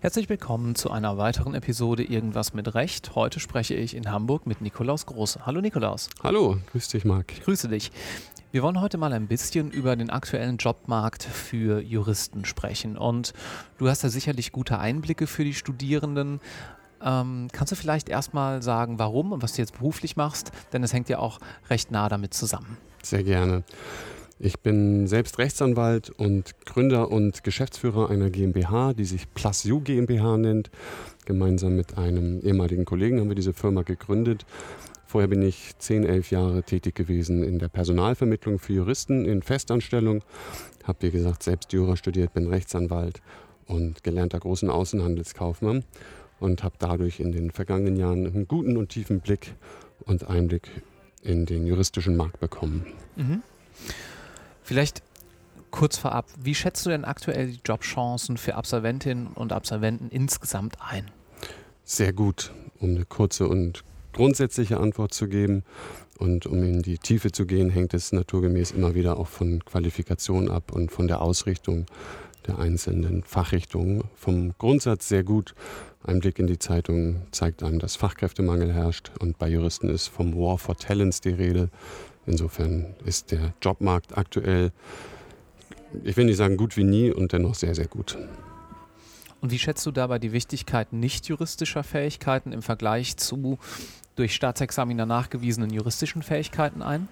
Herzlich willkommen zu einer weiteren Episode Irgendwas mit Recht. Heute spreche ich in Hamburg mit Nikolaus Große. Hallo Nikolaus. Hallo, grüß dich Marc. Grüße dich. Wir wollen heute mal ein bisschen über den aktuellen Jobmarkt für Juristen sprechen. Und du hast ja sicherlich gute Einblicke für die Studierenden. Ähm, kannst du vielleicht erstmal sagen, warum und was du jetzt beruflich machst? Denn es hängt ja auch recht nah damit zusammen. Sehr gerne. Ich bin selbst Rechtsanwalt und Gründer und Geschäftsführer einer GmbH, die sich Plus You GmbH nennt. Gemeinsam mit einem ehemaligen Kollegen haben wir diese Firma gegründet. Vorher bin ich zehn, elf Jahre tätig gewesen in der Personalvermittlung für Juristen in Festanstellung. Habe, wie gesagt, selbst Jura studiert, bin Rechtsanwalt und gelernter großen Außenhandelskaufmann und habe dadurch in den vergangenen Jahren einen guten und tiefen Blick und Einblick in den juristischen Markt bekommen. Mhm. Vielleicht kurz vorab, wie schätzt du denn aktuell die Jobchancen für Absolventinnen und Absolventen insgesamt ein? Sehr gut, um eine kurze und grundsätzliche Antwort zu geben. Und um in die Tiefe zu gehen, hängt es naturgemäß immer wieder auch von Qualifikation ab und von der Ausrichtung der einzelnen Fachrichtungen. Vom Grundsatz sehr gut. Ein Blick in die Zeitung zeigt einem, dass Fachkräftemangel herrscht und bei Juristen ist vom War for Talents die Rede. Insofern ist der Jobmarkt aktuell, ich will nicht sagen gut wie nie und dennoch sehr, sehr gut. Und wie schätzt du dabei die Wichtigkeit nicht juristischer Fähigkeiten im Vergleich zu durch Staatsexaminer nachgewiesenen juristischen Fähigkeiten ein?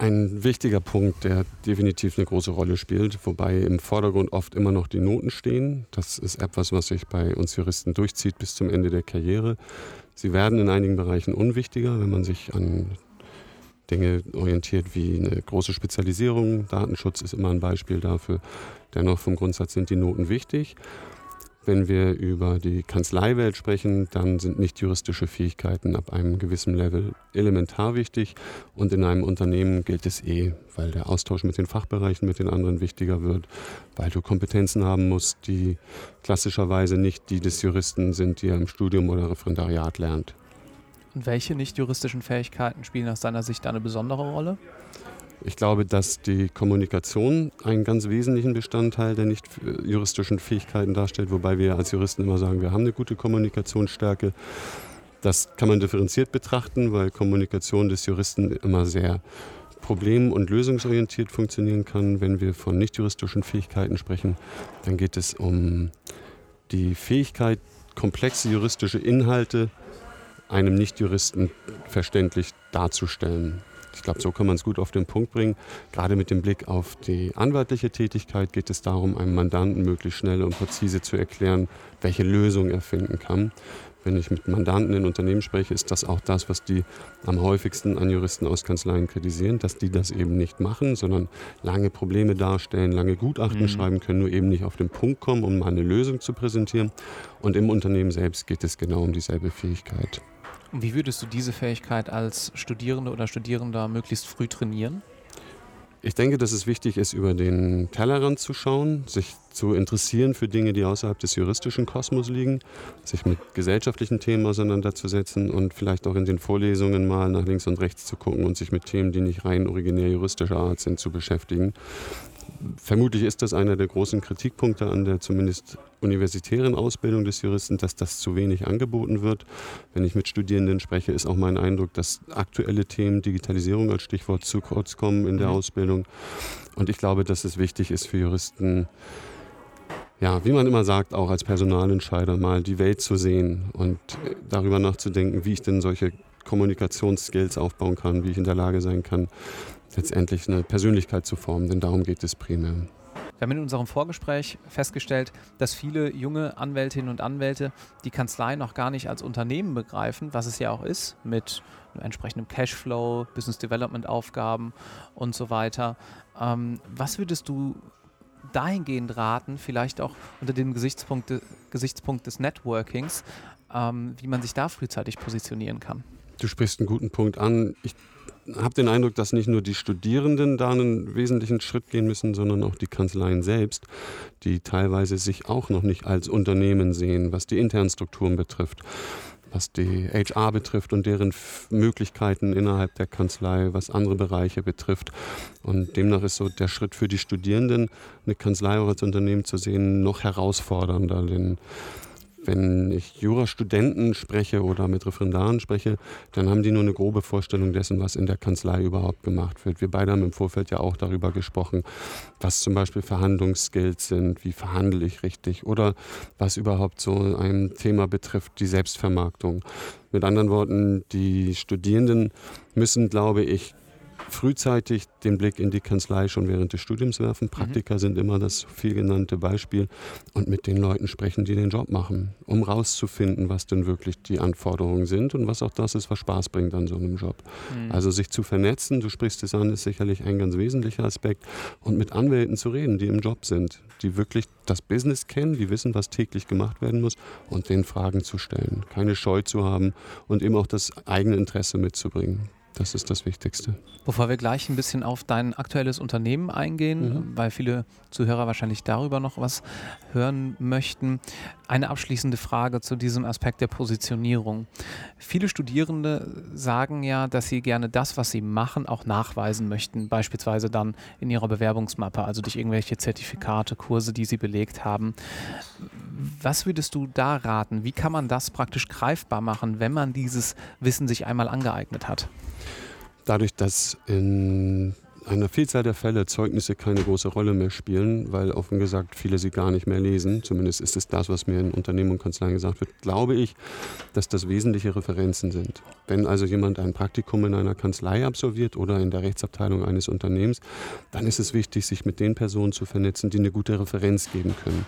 Ein wichtiger Punkt, der definitiv eine große Rolle spielt, wobei im Vordergrund oft immer noch die Noten stehen. Das ist etwas, was sich bei uns Juristen durchzieht bis zum Ende der Karriere. Sie werden in einigen Bereichen unwichtiger, wenn man sich an Dinge orientiert wie eine große Spezialisierung. Datenschutz ist immer ein Beispiel dafür. Dennoch vom Grundsatz sind die Noten wichtig. Wenn wir über die Kanzleiwelt sprechen, dann sind nicht juristische Fähigkeiten ab einem gewissen Level elementar wichtig. Und in einem Unternehmen gilt es eh, weil der Austausch mit den Fachbereichen, mit den anderen wichtiger wird, weil du Kompetenzen haben musst, die klassischerweise nicht die des Juristen sind, die er im Studium oder Referendariat lernt. Und welche nicht juristischen Fähigkeiten spielen aus deiner Sicht eine besondere Rolle? Ich glaube, dass die Kommunikation einen ganz wesentlichen Bestandteil der nicht juristischen Fähigkeiten darstellt, wobei wir als Juristen immer sagen, wir haben eine gute Kommunikationsstärke. Das kann man differenziert betrachten, weil Kommunikation des Juristen immer sehr problem- und lösungsorientiert funktionieren kann. Wenn wir von nicht juristischen Fähigkeiten sprechen, dann geht es um die Fähigkeit, komplexe juristische Inhalte einem Nichtjuristen verständlich darzustellen. Ich glaube, so kann man es gut auf den Punkt bringen. Gerade mit dem Blick auf die anwaltliche Tätigkeit geht es darum, einem Mandanten möglichst schnell und präzise zu erklären, welche Lösung er finden kann. Wenn ich mit Mandanten in Unternehmen spreche, ist das auch das, was die am häufigsten an Juristen aus Kanzleien kritisieren, dass die das eben nicht machen, sondern lange Probleme darstellen, lange Gutachten mhm. schreiben können, nur eben nicht auf den Punkt kommen, um mal eine Lösung zu präsentieren. Und im Unternehmen selbst geht es genau um dieselbe Fähigkeit. Und wie würdest du diese Fähigkeit als Studierende oder Studierender möglichst früh trainieren? Ich denke, dass es wichtig ist, über den Tellerrand zu schauen, sich zu interessieren für Dinge, die außerhalb des juristischen Kosmos liegen, sich mit gesellschaftlichen Themen auseinanderzusetzen und vielleicht auch in den Vorlesungen mal nach links und rechts zu gucken und sich mit Themen, die nicht rein originär juristischer Art sind, zu beschäftigen vermutlich ist das einer der großen Kritikpunkte an der zumindest universitären Ausbildung des Juristen, dass das zu wenig angeboten wird. Wenn ich mit Studierenden spreche, ist auch mein Eindruck, dass aktuelle Themen, Digitalisierung als Stichwort, zu kurz kommen in der mhm. Ausbildung. Und ich glaube, dass es wichtig ist für Juristen, ja, wie man immer sagt, auch als Personalentscheider mal die Welt zu sehen und darüber nachzudenken, wie ich denn solche Kommunikationsskills aufbauen kann, wie ich in der Lage sein kann, letztendlich eine Persönlichkeit zu formen, denn darum geht es primär. Wir haben in unserem Vorgespräch festgestellt, dass viele junge Anwältinnen und Anwälte die Kanzlei noch gar nicht als Unternehmen begreifen, was es ja auch ist, mit entsprechendem Cashflow, Business Development Aufgaben und so weiter. Ähm, was würdest du dahingehend raten, vielleicht auch unter dem Gesichtspunkt, Gesichtspunkt des Networkings, ähm, wie man sich da frühzeitig positionieren kann? Du sprichst einen guten Punkt an. Ich habe den Eindruck, dass nicht nur die Studierenden da einen wesentlichen Schritt gehen müssen, sondern auch die Kanzleien selbst, die teilweise sich auch noch nicht als Unternehmen sehen, was die internen Strukturen betrifft. was die HR betrifft und deren Möglichkeiten innerhalb der Kanzlei, was andere Bereiche betrifft. Und demnach ist so der Schritt für die Studierenden, eine Kanzlei auch als Unternehmen zu sehen, noch herausfordernder. Denn wenn ich Jurastudenten spreche oder mit Referendaren spreche, dann haben die nur eine grobe Vorstellung dessen, was in der Kanzlei überhaupt gemacht wird. Wir beide haben im Vorfeld ja auch darüber gesprochen, was zum Beispiel Verhandlungsskills sind, wie verhandle ich richtig oder was überhaupt so ein Thema betrifft, die Selbstvermarktung. Mit anderen Worten, die Studierenden müssen, glaube ich, frühzeitig den Blick in die Kanzlei schon während des Studiums werfen. Mhm. Praktika mhm. sind immer das viel genannte Beispiel und mit den Leuten sprechen, die den Job machen, um rauszufinden, was denn wirklich die Anforderungen sind und was auch das ist, was Spaß bringt an so einem Job. Mhm. Also sich zu vernetzen, du sprichst es an, ist sicherlich ein ganz wesentlicher Aspekt und mit Anwälten zu reden, die im Job sind, die wirklich das Business kennen, die wissen, was täglich gemacht werden muss und den Fragen zu stellen, keine Scheu zu haben und eben auch das eigene Interesse mitzubringen. Das ist das Wichtigste. Bevor wir gleich ein bisschen auf dein aktuelles Unternehmen eingehen, mhm. weil viele Zuhörer wahrscheinlich darüber noch was hören möchten, eine abschließende Frage zu diesem Aspekt der Positionierung. Viele Studierende sagen ja, dass sie gerne das, was sie machen, auch nachweisen möchten, beispielsweise dann in ihrer Bewerbungsmappe, also durch irgendwelche Zertifikate, Kurse, die sie belegt haben. Was würdest du da raten? Wie kann man das praktisch greifbar machen, wenn man dieses Wissen sich einmal angeeignet hat? Dadurch, dass in einer Vielzahl der Fälle Zeugnisse keine große Rolle mehr spielen, weil offen gesagt viele sie gar nicht mehr lesen. Zumindest ist es das, was mir in Unternehmen und Kanzleien gesagt wird. Glaube ich, dass das wesentliche Referenzen sind. Wenn also jemand ein Praktikum in einer Kanzlei absolviert oder in der Rechtsabteilung eines Unternehmens, dann ist es wichtig, sich mit den Personen zu vernetzen, die eine gute Referenz geben können.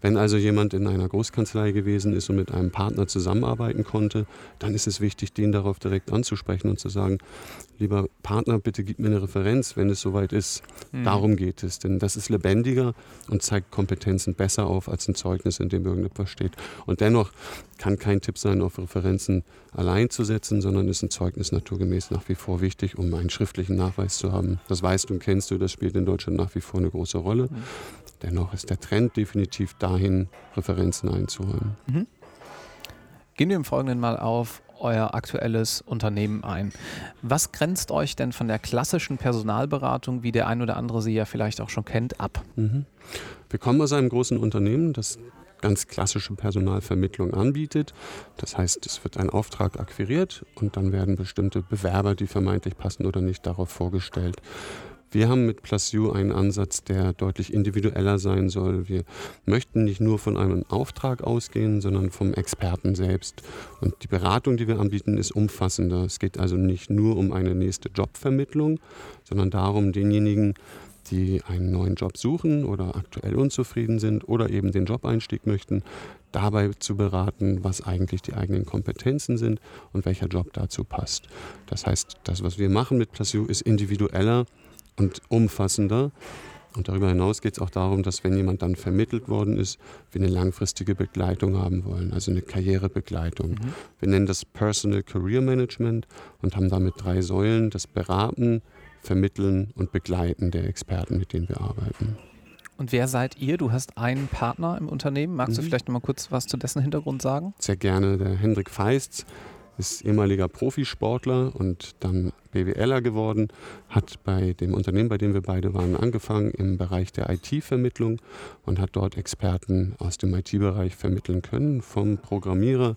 Wenn also jemand in einer Großkanzlei gewesen ist und mit einem Partner zusammenarbeiten konnte, dann ist es wichtig, den darauf direkt anzusprechen und zu sagen, lieber Partner, bitte gib mir eine Referenz, wenn es soweit ist. Mhm. Darum geht es, denn das ist lebendiger und zeigt Kompetenzen besser auf als ein Zeugnis, in dem irgendetwas steht. Und dennoch kann kein Tipp sein, auf Referenzen allein zu setzen, sondern ist ein Zeugnis naturgemäß nach wie vor wichtig, um einen schriftlichen Nachweis zu haben. Das weißt du und kennst du, das spielt in Deutschland nach wie vor eine große Rolle. Mhm. Dennoch ist der Trend definitiv dahin, Referenzen einzuholen. Mhm. Gehen wir im Folgenden mal auf euer aktuelles Unternehmen ein. Was grenzt euch denn von der klassischen Personalberatung, wie der ein oder andere sie ja vielleicht auch schon kennt, ab? Mhm. Wir kommen aus einem großen Unternehmen, das ganz klassische Personalvermittlung anbietet. Das heißt, es wird ein Auftrag akquiriert und dann werden bestimmte Bewerber, die vermeintlich passen oder nicht, darauf vorgestellt. Wir haben mit PlusU einen Ansatz, der deutlich individueller sein soll. Wir möchten nicht nur von einem Auftrag ausgehen, sondern vom Experten selbst. Und die Beratung, die wir anbieten, ist umfassender. Es geht also nicht nur um eine nächste Jobvermittlung, sondern darum, denjenigen, die einen neuen Job suchen oder aktuell unzufrieden sind oder eben den Jobeinstieg möchten, dabei zu beraten, was eigentlich die eigenen Kompetenzen sind und welcher Job dazu passt. Das heißt, das, was wir machen mit PlusU, ist individueller und umfassender. Und darüber hinaus geht es auch darum, dass wenn jemand dann vermittelt worden ist, wir eine langfristige Begleitung haben wollen, also eine Karrierebegleitung. Mhm. Wir nennen das Personal Career Management und haben damit drei Säulen, das Beraten, Vermitteln und Begleiten der Experten, mit denen wir arbeiten. Und wer seid ihr? Du hast einen Partner im Unternehmen. Magst mhm. du vielleicht noch mal kurz was zu dessen Hintergrund sagen? Sehr gerne. Der Hendrik Feist ist ehemaliger Profisportler und dann BWLer geworden, hat bei dem Unternehmen, bei dem wir beide waren, angefangen im Bereich der IT-Vermittlung und hat dort Experten aus dem IT-Bereich vermitteln können, vom Programmierer,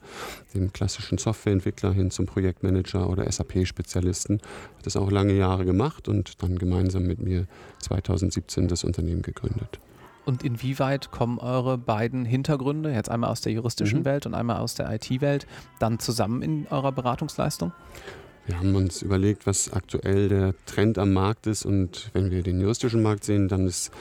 dem klassischen Softwareentwickler hin zum Projektmanager oder SAP-Spezialisten. Hat das auch lange Jahre gemacht und dann gemeinsam mit mir 2017 das Unternehmen gegründet. Und inwieweit kommen eure beiden Hintergründe, jetzt einmal aus der juristischen mhm. Welt und einmal aus der IT-Welt, dann zusammen in eurer Beratungsleistung? Wir haben uns überlegt, was aktuell der Trend am Markt ist. Und wenn wir den juristischen Markt sehen, dann ist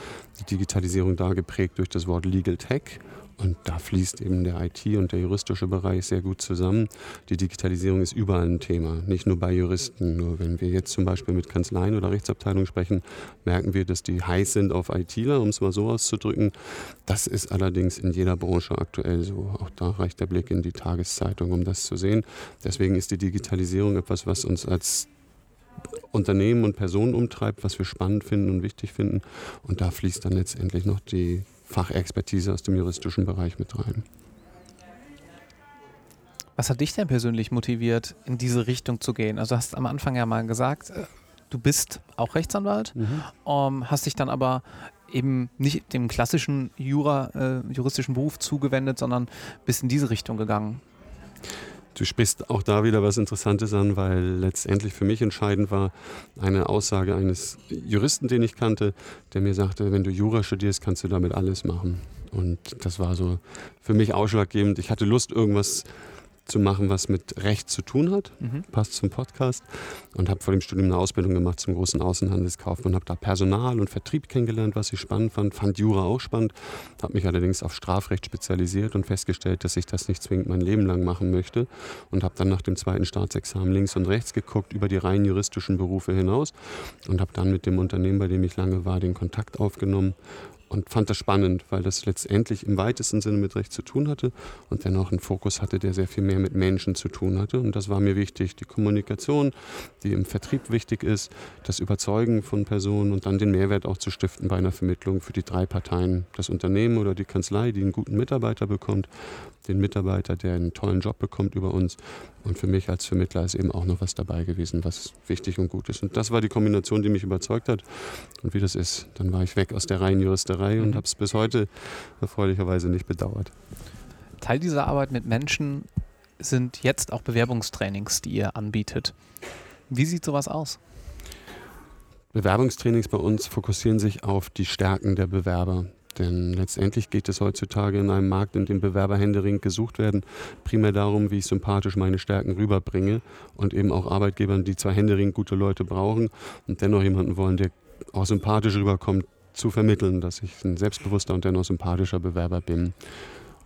die Digitalisierung da geprägt durch das Wort Legal Tech. Und da fließt eben der IT und der juristische Bereich sehr gut zusammen. Die Digitalisierung ist überall ein Thema, nicht nur bei Juristen. Nur wenn wir jetzt zum Beispiel mit Kanzleien oder Rechtsabteilungen sprechen, merken wir, dass die heiß sind auf ITler, um es mal so auszudrücken. Das ist allerdings in jeder Branche aktuell so. Auch da reicht der Blick in die Tageszeitung, um das zu sehen. Deswegen ist die Digitalisierung etwas, was uns als Unternehmen und Personen umtreibt, was wir spannend finden und wichtig finden. Und da fließt dann letztendlich noch die Fachexpertise aus dem juristischen Bereich mit rein. Was hat dich denn persönlich motiviert, in diese Richtung zu gehen? Also hast am Anfang ja mal gesagt, äh, du bist auch Rechtsanwalt, mhm. um, ähm, hast dich dann aber eben nicht dem klassischen Jura, äh, juristischen Beruf zugewendet, sondern bist in diese Richtung gegangen. Du sprichst auch da wieder was Interessantes an, weil letztendlich für mich entscheidend war eine Aussage eines Juristen, den ich kannte, der mir sagte, wenn du Jura studierst, kannst du damit alles machen. Und das war so für mich ausschlaggebend. Ich hatte Lust, irgendwas zu machen, was mit Recht zu tun hat. Mhm. Passt zum Podcast. Und habe vor dem Studium eine Ausbildung gemacht zum großen Außenhandelskaufmann. Habe da Personal und Vertrieb kennengelernt, was ich spannend fand. Fand Jura auch spannend. Habe mich allerdings auf Strafrecht spezialisiert und festgestellt, dass ich das nicht zwingend mein Leben lang machen möchte. Und habe dann nach dem zweiten Staatsexamen links und rechts geguckt, über die rein juristischen Berufe hinaus. Und habe dann mit dem Unternehmen, bei dem ich lange war, den Kontakt aufgenommen und fand das spannend, weil das letztendlich im weitesten Sinne mit Recht zu tun hatte und dennoch einen Fokus hatte, der sehr viel mehr mit Menschen zu tun hatte. Und das war mir wichtig. Die Kommunikation, die im Vertrieb wichtig ist, das Überzeugen von Personen und dann den Mehrwert auch zu stiften bei einer Vermittlung für die drei Parteien. Das Unternehmen oder die Kanzlei, die einen guten Mitarbeiter bekommt, den Mitarbeiter, der einen tollen Job bekommt über uns. Und für mich als Vermittler ist eben auch noch was dabei gewesen, was wichtig und gut ist. Und das war die Kombination, die mich überzeugt hat. Und wie das ist, dann war ich weg aus der reinen Juristerei mhm. und habe es bis heute erfreulicherweise nicht bedauert. Teil dieser Arbeit mit Menschen sind jetzt auch Bewerbungstrainings, die ihr anbietet. Wie sieht sowas aus? Bewerbungstrainings bei uns fokussieren sich auf die Stärken der Bewerber. Denn letztendlich geht es heutzutage in einem Markt, in dem Bewerber händeringend gesucht werden, primär darum, wie ich sympathisch meine Stärken rüberbringe und eben auch Arbeitgebern, die zwar händeringend gute Leute brauchen und dennoch jemanden wollen, der auch sympathisch rüberkommt, zu vermitteln, dass ich ein selbstbewusster und dennoch sympathischer Bewerber bin.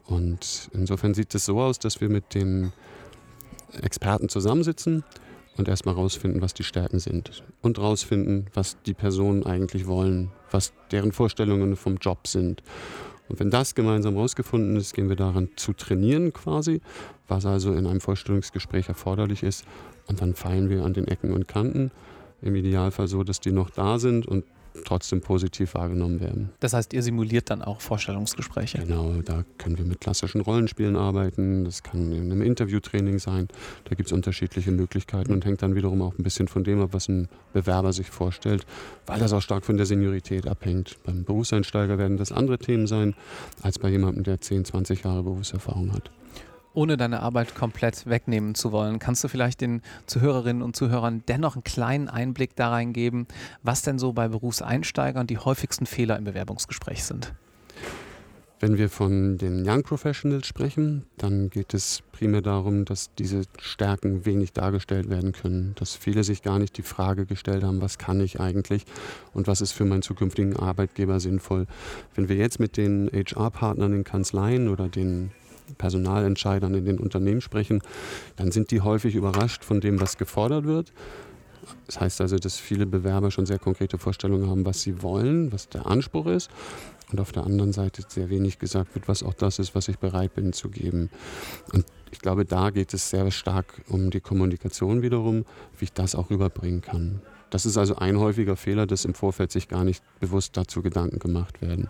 Und insofern sieht es so aus, dass wir mit den Experten zusammensitzen und erstmal rausfinden, was die Stärken sind und rausfinden, was die Personen eigentlich wollen, was deren Vorstellungen vom Job sind. Und wenn das gemeinsam rausgefunden ist, gehen wir daran zu trainieren quasi, was also in einem Vorstellungsgespräch erforderlich ist. Und dann feilen wir an den Ecken und Kanten. Im Idealfall so, dass die noch da sind und trotzdem positiv wahrgenommen werden. Das heißt, ihr simuliert dann auch Vorstellungsgespräche? Genau, da können wir mit klassischen Rollenspielen arbeiten. Das kann in einem Interviewtraining sein. Da gibt es unterschiedliche Möglichkeiten und hängt dann wiederum auch ein bisschen von dem ab, was ein Bewerber sich vorstellt, weil das auch stark von der Seniorität abhängt. Beim Berufseinsteiger werden das andere Themen sein, als bei jemandem, der 10, 20 Jahre Berufserfahrung hat ohne deine Arbeit komplett wegnehmen zu wollen, kannst du vielleicht den Zuhörerinnen und Zuhörern dennoch einen kleinen Einblick da reingeben, was denn so bei Berufseinsteigern die häufigsten Fehler im Bewerbungsgespräch sind? Wenn wir von den Young Professionals sprechen, dann geht es primär darum, dass diese Stärken wenig dargestellt werden können, dass viele sich gar nicht die Frage gestellt haben, was kann ich eigentlich und was ist für meinen zukünftigen Arbeitgeber sinnvoll. Wenn wir jetzt mit den HR-Partnern in Kanzleien oder den Personalentscheidern in den Unternehmen sprechen, dann sind die häufig überrascht von dem, was gefordert wird. Das heißt also, dass viele Bewerber schon sehr konkrete Vorstellungen haben, was sie wollen, was der Anspruch ist. Und auf der anderen Seite sehr wenig gesagt wird, was auch das ist, was ich bereit bin zu geben. Und ich glaube, da geht es sehr stark um die Kommunikation wiederum, wie ich das auch rüberbringen kann. Das ist also ein häufiger Fehler, dass im Vorfeld sich gar nicht bewusst dazu Gedanken gemacht werden.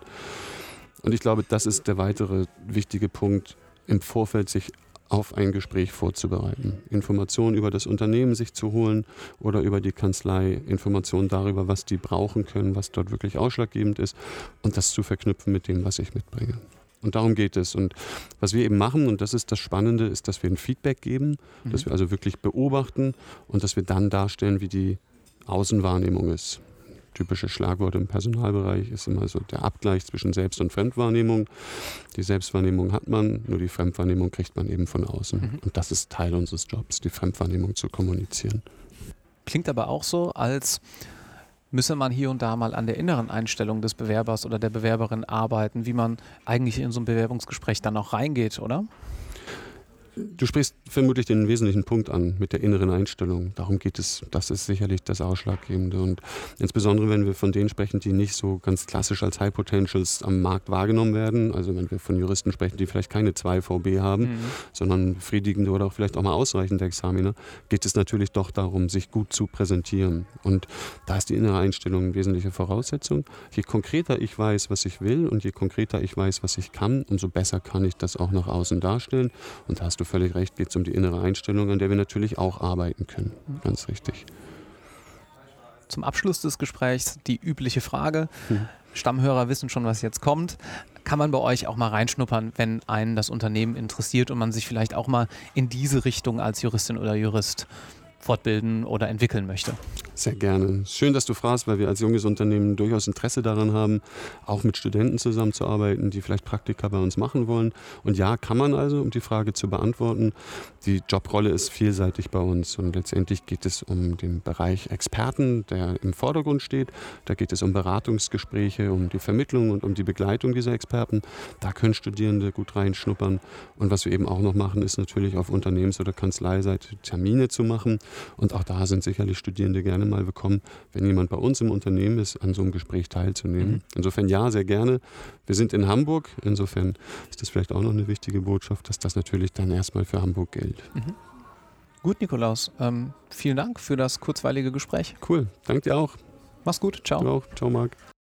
Und ich glaube, das ist der weitere wichtige Punkt, im Vorfeld sich auf ein Gespräch vorzubereiten. Informationen über das Unternehmen sich zu holen oder über die Kanzlei, Informationen darüber, was die brauchen können, was dort wirklich ausschlaggebend ist und das zu verknüpfen mit dem, was ich mitbringe. Und darum geht es. Und was wir eben machen, und das ist das Spannende, ist, dass wir ein Feedback geben, mhm. dass wir also wirklich beobachten und dass wir dann darstellen, wie die Außenwahrnehmung ist typische Schlagwort im Personalbereich ist immer so der Abgleich zwischen Selbst- und Fremdwahrnehmung. Die Selbstwahrnehmung hat man, nur die Fremdwahrnehmung kriegt man eben von außen. Mhm. Und das ist Teil unseres Jobs, die Fremdwahrnehmung zu kommunizieren. Klingt aber auch so, als müsse man hier und da mal an der inneren Einstellung des Bewerbers oder der Bewerberin arbeiten, wie man eigentlich in so ein Bewerbungsgespräch dann auch reingeht, oder? Du sprichst vermutlich den wesentlichen Punkt an mit der inneren Einstellung. Darum geht es. Das ist sicherlich das Ausschlaggebende. Und insbesondere, wenn wir von denen sprechen, die nicht so ganz klassisch als High Potentials am Markt wahrgenommen werden, also wenn wir von Juristen sprechen, die vielleicht keine zwei VB haben, mhm. sondern befriedigende oder auch vielleicht auch mal ausreichende Examiner, geht es natürlich doch darum, sich gut zu präsentieren. Und da ist die innere Einstellung eine wesentliche Voraussetzung. Je konkreter ich weiß, was ich will und je konkreter ich weiß, was ich kann, umso besser kann ich das auch nach außen darstellen. Und da hast du völlig recht, geht es um die innere Einstellung, an der wir natürlich auch arbeiten können. Mhm. Ganz richtig. Zum Abschluss des Gesprächs die übliche Frage. Mhm. Stammhörer wissen schon, was jetzt kommt. Kann man bei euch auch mal reinschnuppern, wenn einen das Unternehmen interessiert und man sich vielleicht auch mal in diese Richtung als Juristin oder Jurist fortbilden oder entwickeln möchte. Sehr gerne. Schön, dass du fragst, weil wir als junges Unternehmen durchaus Interesse daran haben, auch mit Studenten zusammenzuarbeiten, die vielleicht Praktika bei uns machen wollen. Und ja, kann man also, um die Frage zu beantworten. Die Jobrolle ist vielseitig bei uns und letztendlich geht es um den Bereich Experten, der im Vordergrund steht. Da geht es um Beratungsgespräche, um die Vermittlung und um die Begleitung dieser Experten. Da können Studierende gut reinschnuppern. Und was wir eben auch noch machen, ist natürlich auf Unternehmens- oder Kanzleiseite Termine zu machen und auch da sind sicherlich Studierende gerne mal willkommen, wenn jemand bei uns im Unternehmen ist, an so einem Gespräch teilzunehmen. Mhm. Insofern ja, sehr gerne. Wir sind in Hamburg. Insofern ist das vielleicht auch noch eine wichtige Botschaft, dass das natürlich dann erstmal für Hamburg gilt. Mhm. Gut, Nikolaus. Ähm, vielen Dank für das kurzweilige Gespräch. Cool. Danke dir auch. Mach's gut. Ciao. Auch. Ciao, Marc.